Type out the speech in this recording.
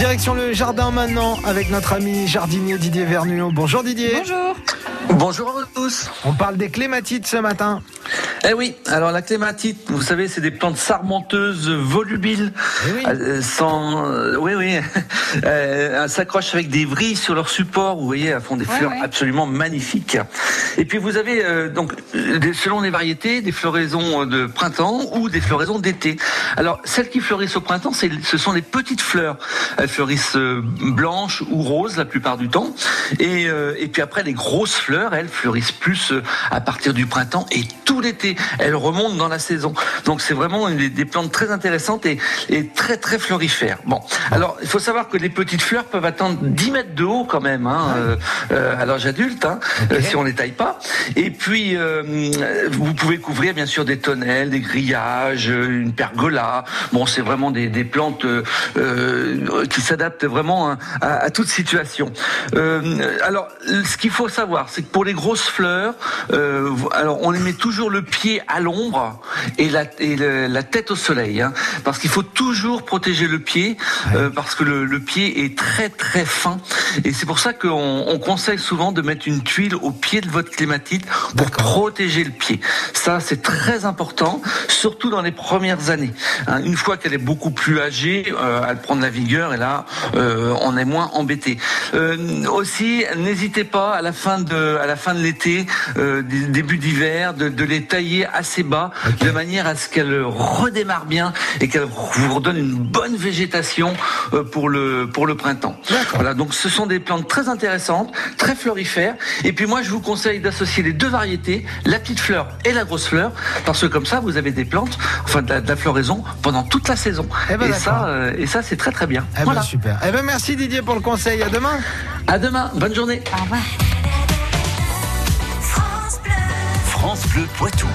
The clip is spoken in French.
Direction le jardin maintenant avec notre ami jardinier Didier Vernuot. Bonjour Didier. Bonjour. Bonjour à tous. On parle des clématites ce matin. Eh oui, alors la clématite, vous savez, c'est des plantes sarmenteuses volubiles. Eh oui. Euh, sans, euh, oui, oui. Euh, elles s'accrochent avec des vrilles sur leur support. Vous voyez, elles font des Ouais, fleurs ouais. absolument magnifiques. Et puis vous avez euh, donc, euh, selon les variétés, des floraisons de printemps ou des floraisons d'été. Alors celles qui fleurissent au printemps, ce sont les petites fleurs. Elles fleurissent euh, blanches ou roses la plupart du temps. Et, euh, et puis après, les grosses fleurs, elles fleurissent plus euh, à partir du printemps et tout l'été. Elles remontent dans la saison. Donc c'est vraiment des, des plantes très intéressantes et, et très très florifères. Bon, alors il faut savoir que les petites fleurs peuvent atteindre 10 mètres de haut quand même hein, euh, euh, à l'âge adulte, hein, euh, si on les taille pas. Et puis euh, vous pouvez couvrir bien sûr des tonnelles, des grillages, euh, une pergola. Bon, c'est vraiment des, des plantes euh, qui s'adaptent vraiment à, à- à toute situation. Euh, alors, ce qu'il faut savoir, c'est que pour les grosses fleurs, alors on les met toujours le pied à l'ombre et la, et le- la tête au soleil, hein, parce qu'il faut toujours protéger le pied, parce que le, le pied est très très fin, et c'est pour ça qu'on on conseille souvent de mettre une tuile au pied de votre clématite pour protéger le pied. Ça, c'est très important, surtout dans les premières années. hein. une fois qu'elle est beaucoup plus âgée, euh, elle prend de la vigueur et là, euh, on est moins embêté. Euh, aussi, n'hésitez pas à la fin de, à la fin de l'été, euh, début d'hiver, de, de les tailler assez bas, de manière à ce qu'elles redémarrent bien et qu'elles vous redonnent une bonne végétation pour le pour le printemps. Voilà, donc ce sont des plantes très intéressantes, très florifères. Et puis moi, je vous conseille d'associer les deux variétés, la petite fleur et la grosse fleur, parce que comme ça, vous avez des plantes, enfin de la, de la floraison pendant toute la saison. Eh ben, et ça, euh, et ça, c'est très très bien. Eh voilà. ben super. Eh ben merci Didier pour le conseil. À demain. À demain. Bonne journée. Au revoir. France Bleu Poitou.